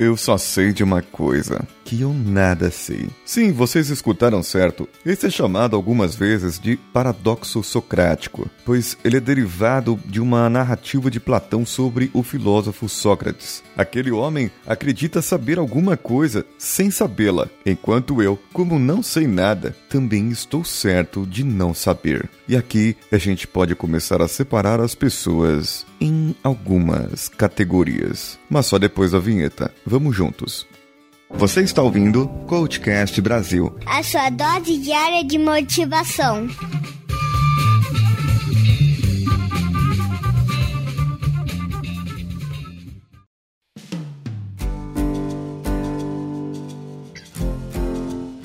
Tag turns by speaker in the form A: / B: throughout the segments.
A: Eu só sei de uma coisa, que eu nada sei. Sim, vocês escutaram certo. Esse é chamado algumas vezes de paradoxo socrático, pois ele é derivado de uma narrativa de Platão sobre o filósofo Sócrates. Aquele homem acredita saber alguma coisa sem sabê-la, enquanto eu, como não sei nada, também estou certo de não saber. E aqui a gente pode começar a separar as pessoas em algumas categorias, mas só depois da vinheta. Vamos juntos. Você está ouvindo Coachcast Brasil
B: a sua dose diária de motivação.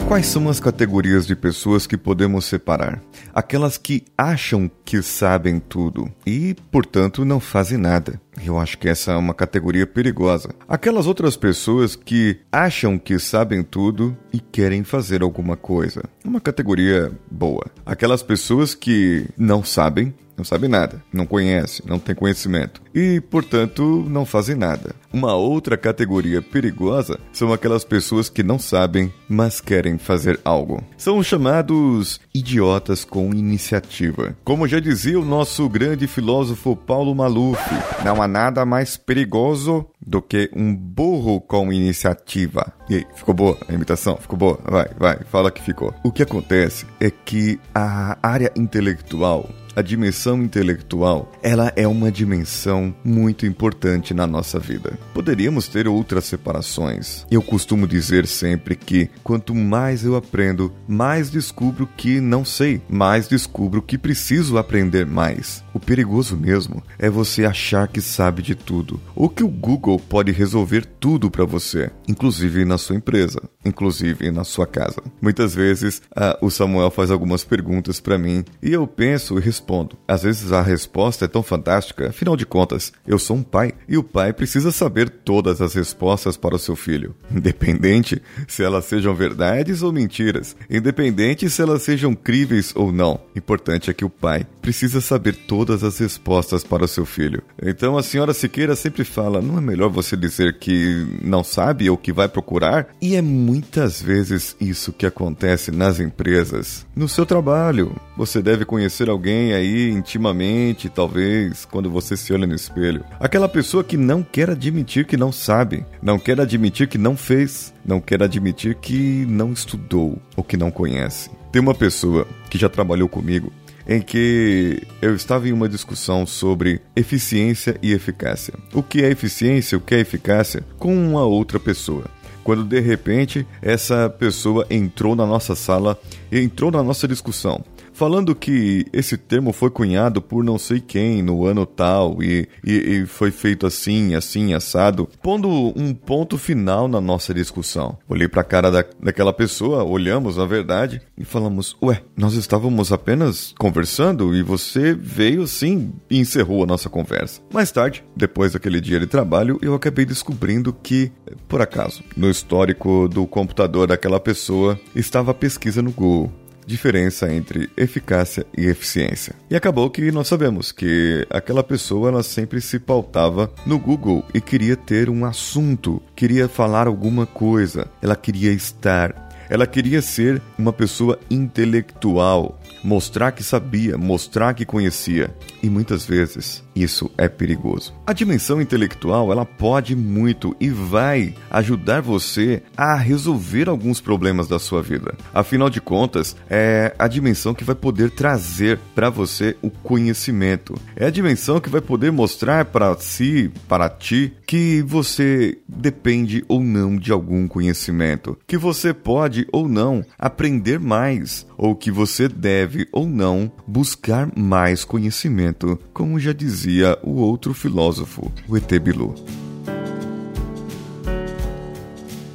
A: Quais são as categorias de pessoas que podemos separar? Aquelas que acham que sabem tudo e, portanto, não fazem nada. Eu acho que essa é uma categoria perigosa. Aquelas outras pessoas que acham que sabem tudo e querem fazer alguma coisa. Uma categoria boa. Aquelas pessoas que não sabem não sabe nada, não conhece, não tem conhecimento e, portanto, não fazem nada. Uma outra categoria perigosa são aquelas pessoas que não sabem, mas querem fazer algo. São os chamados idiotas com iniciativa. Como já dizia o nosso grande filósofo Paulo Maluf, não há nada mais perigoso do que um burro com iniciativa. E aí, ficou boa a imitação? Ficou boa? Vai, vai, fala que ficou. O que acontece é que a área intelectual a dimensão intelectual, ela é uma dimensão muito importante na nossa vida. Poderíamos ter outras separações. Eu costumo dizer sempre que quanto mais eu aprendo, mais descubro que não sei, mais descubro que preciso aprender mais. O perigoso mesmo é você achar que sabe de tudo, ou que o Google pode resolver tudo para você, inclusive na sua empresa, inclusive na sua casa. Muitas vezes uh, o Samuel faz algumas perguntas para mim e eu penso e respondo. Às vezes a resposta é tão fantástica, afinal de contas, eu sou um pai e o pai precisa saber todas as respostas para o seu filho, independente se elas sejam verdades ou mentiras, independente se elas sejam críveis ou não. Importante é que o pai precisa saber todas as respostas para o seu filho. Então a senhora Siqueira sempre fala: não é melhor você dizer que não sabe ou que vai procurar? E é muitas vezes isso que acontece nas empresas. No seu trabalho, você deve conhecer alguém aí intimamente, talvez, quando você se olha no espelho. Aquela pessoa que não quer admitir que não sabe, não quer admitir que não fez, não quer admitir que não estudou ou que não conhece. Tem uma pessoa que já trabalhou comigo em que eu estava em uma discussão sobre eficiência e eficácia. O que é eficiência, o que é eficácia com uma outra pessoa. Quando de repente essa pessoa entrou na nossa sala, entrou na nossa discussão falando que esse termo foi cunhado por não sei quem no ano tal e, e, e foi feito assim, assim, assado, pondo um ponto final na nossa discussão. Olhei para a cara da, daquela pessoa, olhamos na verdade e falamos: Ué, nós estávamos apenas conversando e você veio assim e encerrou a nossa conversa. Mais tarde, depois daquele dia de trabalho, eu acabei descobrindo que, por acaso, no histórico do computador daquela pessoa estava a pesquisa no Google diferença entre eficácia e eficiência. E acabou que nós sabemos que aquela pessoa ela sempre se pautava no Google e queria ter um assunto, queria falar alguma coisa, ela queria estar ela queria ser uma pessoa intelectual, mostrar que sabia, mostrar que conhecia. E muitas vezes isso é perigoso. A dimensão intelectual, ela pode muito e vai ajudar você a resolver alguns problemas da sua vida. Afinal de contas, é a dimensão que vai poder trazer para você o conhecimento. É a dimensão que vai poder mostrar para si, para ti, que você depende ou não de algum conhecimento, que você pode ou não aprender mais, ou que você deve ou não buscar mais conhecimento, como já dizia o outro filósofo, o ET Bilu.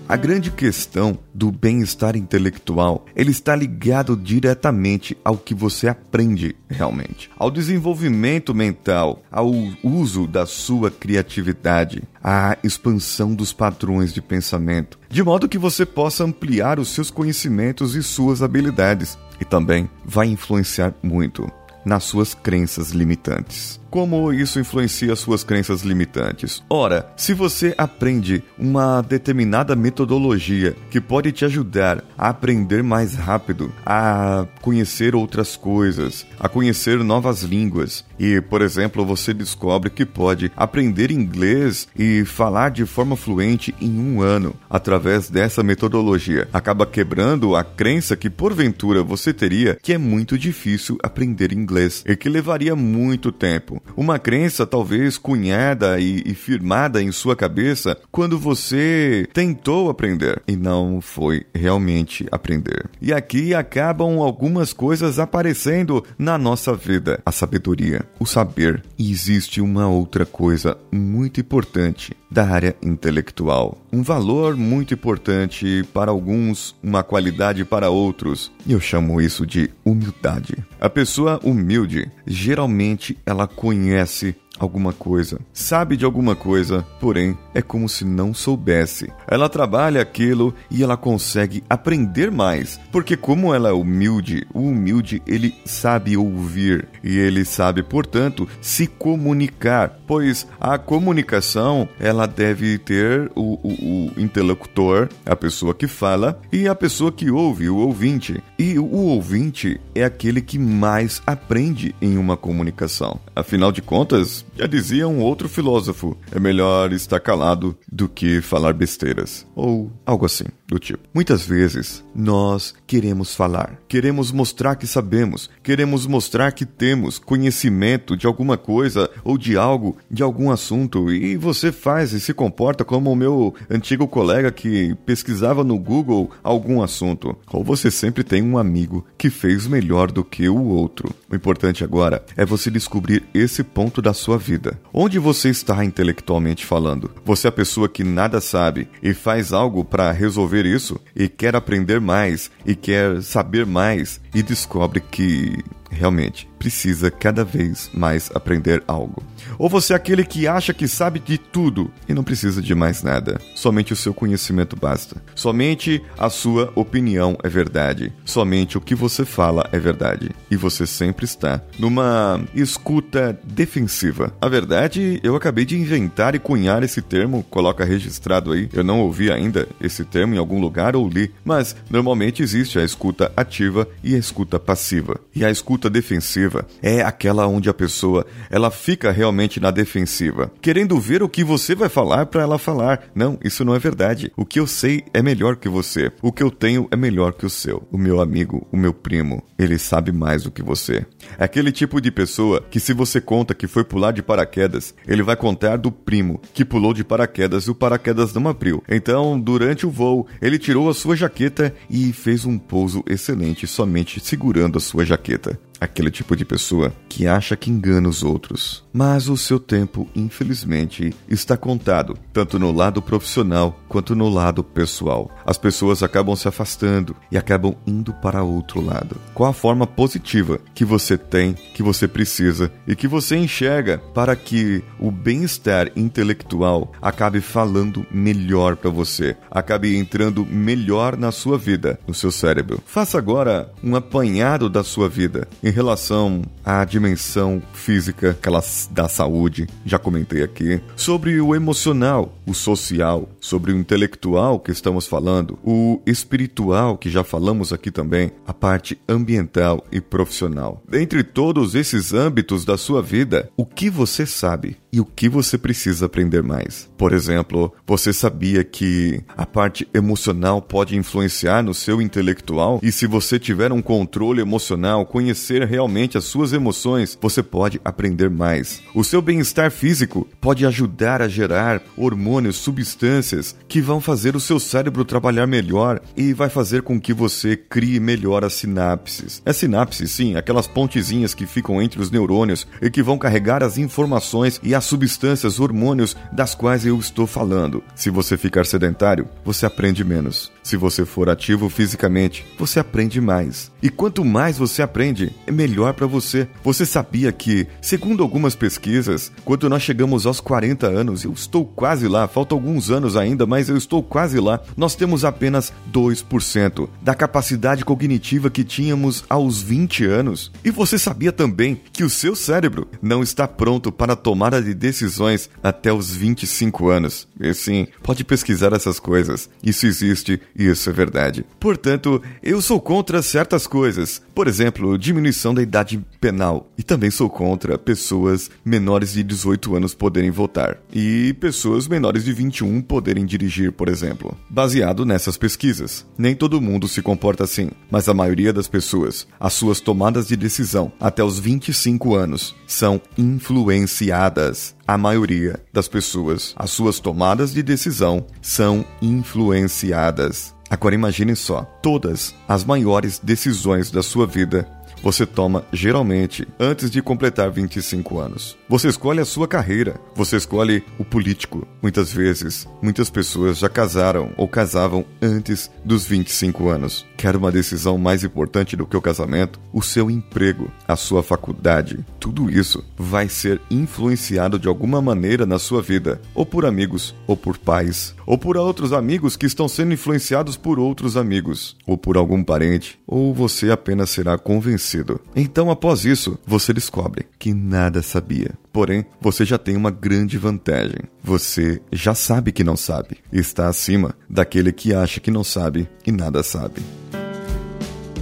A: A grande questão do bem-estar intelectual, ele está ligado diretamente ao que você aprende realmente, ao desenvolvimento mental, ao uso da sua criatividade, à expansão dos padrões de pensamento, de modo que você possa ampliar os seus conhecimentos e suas habilidades, e também vai influenciar muito nas suas crenças limitantes. Como isso influencia suas crenças limitantes? Ora, se você aprende uma determinada metodologia que pode te ajudar a aprender mais rápido, a conhecer outras coisas, a conhecer novas línguas, e, por exemplo, você descobre que pode aprender inglês e falar de forma fluente em um ano através dessa metodologia, acaba quebrando a crença que porventura você teria que é muito difícil aprender inglês e que levaria muito tempo uma crença talvez cunhada e, e firmada em sua cabeça quando você tentou aprender e não foi realmente aprender. E aqui acabam algumas coisas aparecendo na nossa vida: a sabedoria, o saber. E existe uma outra coisa muito importante da área intelectual. Um valor muito importante para alguns, uma qualidade para outros. E eu chamo isso de humildade. A pessoa humilde, geralmente ela conhece alguma coisa, sabe de alguma coisa, porém é como se não soubesse. Ela trabalha aquilo e ela consegue aprender mais, porque como ela é humilde, o humilde ele sabe ouvir e ele sabe, portanto, se comunicar, pois a comunicação ela deve ter o, o, o interlocutor, a pessoa que fala, e a pessoa que ouve, o ouvinte. E o ouvinte é aquele que mais aprende em uma comunicação. Afinal de contas, já dizia um outro filósofo: é melhor estar calado do que falar besteiras. Ou algo assim, do tipo. Muitas vezes nós queremos falar, queremos mostrar que sabemos, queremos mostrar que temos conhecimento de alguma coisa ou de algo, de algum assunto, e você faz e se comporta como o meu antigo colega que pesquisava no Google algum assunto. Ou você sempre tem um amigo que fez melhor do que o outro. O importante agora é você descobrir esse ponto da sua vida. Onde você está intelectualmente falando? Você é a pessoa que nada sabe e faz algo para resolver isso e quer aprender mais e quer saber mais e descobre que realmente precisa cada vez mais aprender algo. Ou você é aquele que acha que sabe de tudo e não precisa de mais nada. Somente o seu conhecimento basta. Somente a sua opinião é verdade. Somente o que você fala é verdade. E você sempre está numa escuta defensiva. A verdade, eu acabei de inventar e cunhar esse termo, coloca registrado aí. Eu não ouvi ainda esse termo em algum lugar ou li, mas normalmente existe a escuta ativa e a escuta passiva. E a escuta defensiva é aquela onde a pessoa ela fica realmente na defensiva, querendo ver o que você vai falar para ela falar. Não, isso não é verdade. O que eu sei é melhor que você. O que eu tenho é melhor que o seu. O meu amigo, o meu primo, ele sabe mais do que você. É aquele tipo de pessoa que se você conta que foi pular de paraquedas, ele vai contar do primo que pulou de paraquedas e o paraquedas não abriu. Então, durante o voo, ele tirou a sua jaqueta e fez um pouso excelente somente segurando a sua jaqueta aquele tipo de pessoa que acha que engana os outros. Mas o seu tempo, infelizmente, está contado, tanto no lado profissional quanto no lado pessoal. As pessoas acabam se afastando e acabam indo para outro lado. Qual a forma positiva que você tem, que você precisa e que você enxerga para que o bem-estar intelectual acabe falando melhor para você, acabe entrando melhor na sua vida, no seu cérebro? Faça agora um apanhado da sua vida em relação à dimensão física aquela da saúde, já comentei aqui, sobre o emocional, o social, sobre o intelectual que estamos falando, o espiritual que já falamos aqui também, a parte ambiental e profissional. Dentre todos esses âmbitos da sua vida, o que você sabe e o que você precisa aprender mais? Por exemplo, você sabia que a parte emocional pode influenciar no seu intelectual e se você tiver um controle emocional, conhecer realmente as suas emoções, você pode aprender mais. O seu bem-estar físico pode ajudar a gerar hormônios, substâncias que vão fazer o seu cérebro trabalhar melhor e vai fazer com que você crie melhor as sinapses. É sinapse, sim, aquelas pontezinhas que ficam entre os neurônios e que vão carregar as informações e as substâncias, hormônios das quais eu estou falando. Se você ficar sedentário, você aprende menos. Se você for ativo fisicamente, você aprende mais. E quanto mais você aprende, é melhor para você. Você sabia que, segundo algumas pesquisas, quando nós chegamos aos 40 anos, eu estou quase lá, faltam alguns anos ainda, mas eu estou quase lá, nós temos apenas 2% da capacidade cognitiva que tínhamos aos 20 anos. E você sabia também que o seu cérebro não está pronto para a tomada de decisões até os 25 anos. E sim, pode pesquisar essas coisas. Isso existe e isso é verdade. Portanto, eu sou contra certas coisas. Por exemplo, diminuição da idade penal. E também sou contra pessoas menores de 18 anos poderem votar. E pessoas menores de 21 poderem dirigir, por exemplo. Baseado nessas pesquisas. Nem todo mundo se comporta assim, mas a maioria das pessoas, as suas tomadas de decisão até os 25 anos são influenciadas. A maioria das pessoas, as suas tomadas de decisão são influenciadas. Agora imagine só, todas as maiores decisões da sua vida você toma geralmente antes de completar 25 anos. Você escolhe a sua carreira, você escolhe o político. Muitas vezes, muitas pessoas já casaram ou casavam antes dos 25 anos. Quer uma decisão mais importante do que o casamento? O seu emprego, a sua faculdade, tudo isso vai ser influenciado de alguma maneira na sua vida, ou por amigos, ou por pais, ou por outros amigos que estão sendo influenciados por outros amigos, ou por algum parente, ou você apenas será convencido então, após isso, você descobre que nada sabia. Porém, você já tem uma grande vantagem. Você já sabe que não sabe. Está acima daquele que acha que não sabe e nada sabe.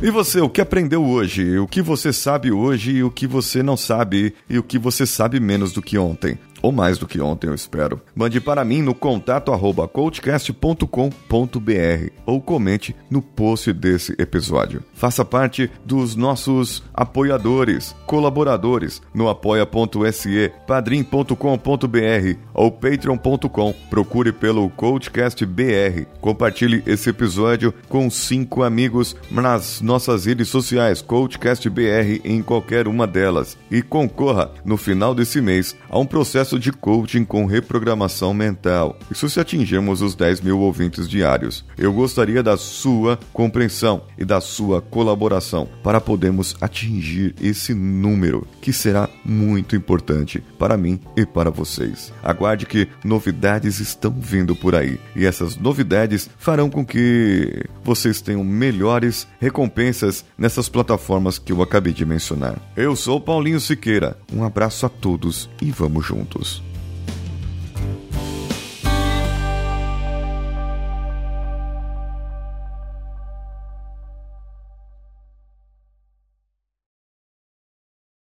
A: E você, o que aprendeu hoje? O que você sabe hoje e o que você não sabe e o que você sabe menos do que ontem? Ou mais do que ontem, eu espero. Mande para mim no contato arroba coachcast.com.br ou comente no post desse episódio. Faça parte dos nossos apoiadores, colaboradores no apoia.se, padrim.com.br ou patreon.com. Procure pelo Coachcast BR. Compartilhe esse episódio com cinco amigos nas nossas redes sociais, Coachcast BR em qualquer uma delas. E concorra, no final desse mês, a um processo de coaching com reprogramação mental. Isso se atingirmos os 10 mil ouvintes diários. Eu gostaria da sua compreensão e da sua colaboração para podermos atingir esse número, que será muito importante para mim e para vocês. Aguarde que novidades estão vindo por aí e essas novidades farão com que vocês tenham melhores recompensas nessas plataformas que eu acabei de mencionar. Eu sou Paulinho Siqueira. Um abraço a todos e vamos juntos.